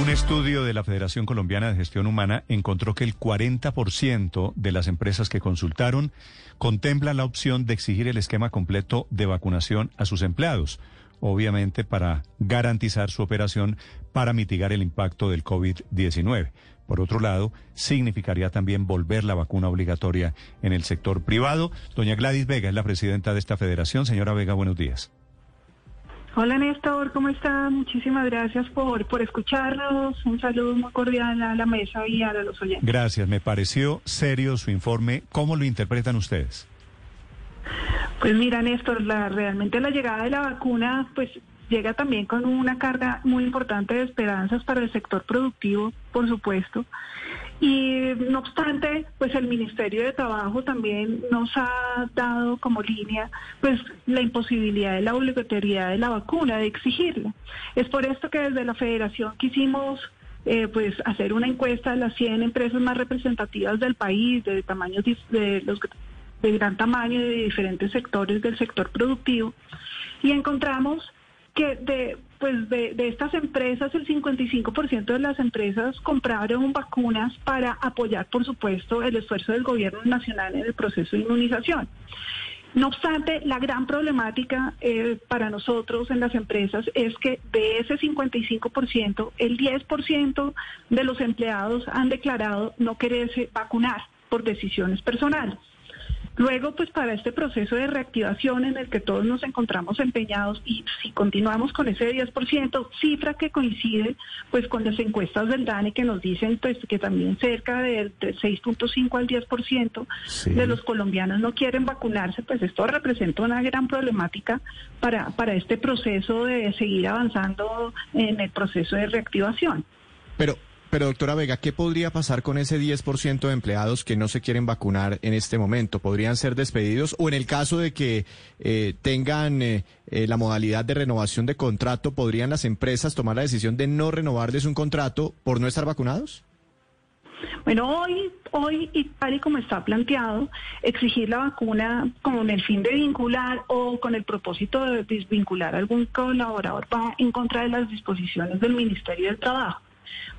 Un estudio de la Federación Colombiana de Gestión Humana encontró que el 40% de las empresas que consultaron contemplan la opción de exigir el esquema completo de vacunación a sus empleados, obviamente para garantizar su operación para mitigar el impacto del COVID-19. Por otro lado, significaría también volver la vacuna obligatoria en el sector privado. Doña Gladys Vega es la presidenta de esta federación. Señora Vega, buenos días. Hola Néstor, ¿cómo está? Muchísimas gracias por, por escucharnos. Un saludo muy cordial a la mesa y a los oyentes. Gracias, me pareció serio su informe. ¿Cómo lo interpretan ustedes? Pues mira Néstor, la, realmente la llegada de la vacuna pues llega también con una carga muy importante de esperanzas para el sector productivo, por supuesto. Y no obstante, pues el Ministerio de Trabajo también nos ha dado como línea pues la imposibilidad de la obligatoriedad de la vacuna, de exigirla. Es por esto que desde la Federación quisimos eh, pues hacer una encuesta de las 100 empresas más representativas del país, de tamaños de de gran tamaño de diferentes sectores del sector productivo y encontramos que de, pues de, estas empresas, el 55% de las empresas compraron vacunas para apoyar, por supuesto, el esfuerzo del gobierno nacional en el proceso de inmunización. No obstante, la gran problemática eh, para nosotros en las empresas es que de ese 55%, el 10% de los empleados han declarado no quererse vacunar por decisiones personales. Luego, pues para este proceso de reactivación en el que todos nos encontramos empeñados y si continuamos con ese 10%, cifra que coincide pues con las encuestas del DANE que nos dicen pues que también cerca del 6.5 al 10% de los colombianos no quieren vacunarse, pues esto representa una gran problemática para, para este proceso de seguir avanzando en el proceso de reactivación. Pero pero doctora Vega, ¿qué podría pasar con ese 10% de empleados que no se quieren vacunar en este momento? ¿Podrían ser despedidos? O en el caso de que eh, tengan eh, eh, la modalidad de renovación de contrato, ¿podrían las empresas tomar la decisión de no renovarles un contrato por no estar vacunados? Bueno, hoy, hoy y tal y como está planteado, exigir la vacuna con el fin de vincular o con el propósito de desvincular a algún colaborador va en contra de las disposiciones del Ministerio del Trabajo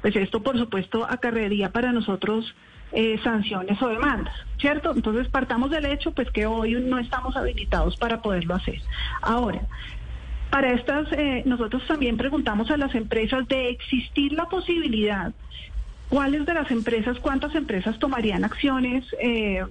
pues esto por supuesto acarrearía para nosotros eh, sanciones o demandas, ¿cierto? Entonces partamos del hecho pues que hoy no estamos habilitados para poderlo hacer. Ahora, para estas, eh, nosotros también preguntamos a las empresas de existir la posibilidad ¿Cuáles de las empresas, cuántas empresas tomarían acciones eh,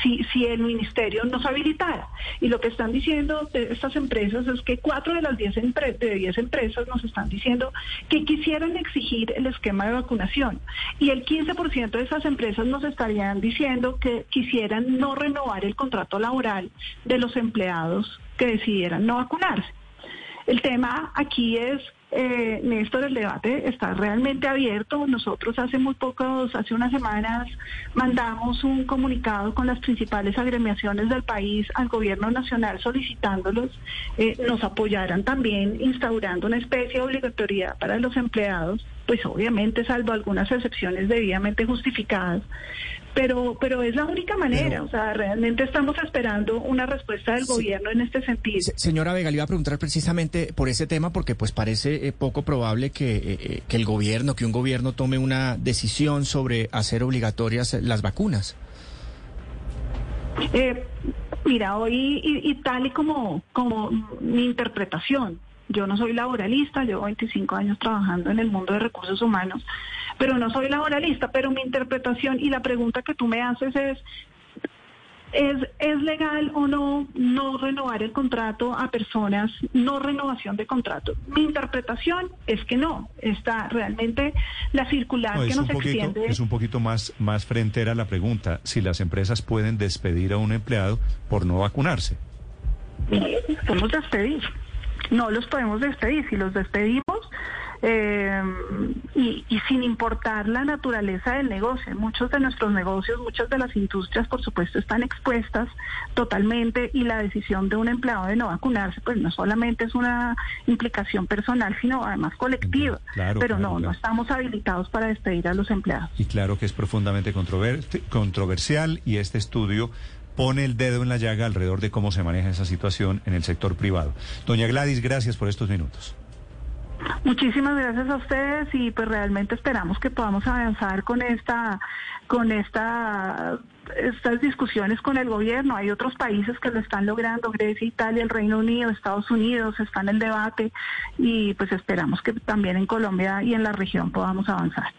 si, el ministerio nos habilitara? Y lo que están diciendo estas empresas es que cuatro de las diez, de diez empresas nos están diciendo que quisieran exigir el esquema de vacunación. Y el 15% de esas empresas nos estarían diciendo que quisieran no renovar el contrato laboral de los empleados que decidieran no vacunarse. El tema aquí es eh, Néstor, el debate está realmente abierto. Nosotros hace muy pocos, hace unas semanas, mandamos un comunicado con las principales agremiaciones del país al gobierno nacional solicitándolos eh, nos apoyaran también instaurando una especie de obligatoriedad para los empleados pues obviamente salvo algunas excepciones debidamente justificadas, pero, pero es la única manera, o sea, realmente estamos esperando una respuesta del gobierno en este sentido. señora Vega, le iba a preguntar precisamente por ese tema, porque pues parece eh, poco probable que, eh, eh, que el gobierno, que un gobierno tome una decisión sobre hacer obligatorias las vacunas. mira, hoy y, tal y como, como mi interpretación, yo no soy laboralista, llevo 25 años trabajando en el mundo de recursos humanos, pero no soy laboralista, pero mi interpretación y la pregunta que tú me haces es, ¿Es, ¿Es legal o no no renovar el contrato a personas, no renovación de contrato? Mi interpretación es que no. Está realmente la circular que nos extiende. Es un poquito más, más frentera la pregunta, si las empresas pueden despedir a un empleado por no vacunarse. Podemos despedir no los podemos despedir. Si los despedimos, eh, y, sin importar la naturaleza del negocio. Muchos de nuestros negocios, muchas de las industrias, por supuesto, están expuestas totalmente y la decisión de un empleado de no vacunarse, pues no solamente es una implicación personal, sino además colectiva. Pero no, no estamos habilitados para despedir a los empleados. Y claro que es profundamente controversial y este estudio pone el dedo en la llaga alrededor de cómo se maneja esa situación en el sector privado. Doña Gladys, gracias por estos minutos. Muchísimas gracias a ustedes y pues realmente esperamos que podamos avanzar con esta con esta estas discusiones con el gobierno. Hay otros países que lo están logrando, Grecia, Italia, el Reino Unido, Estados Unidos, están en debate y pues esperamos que también en Colombia y en la región podamos avanzar.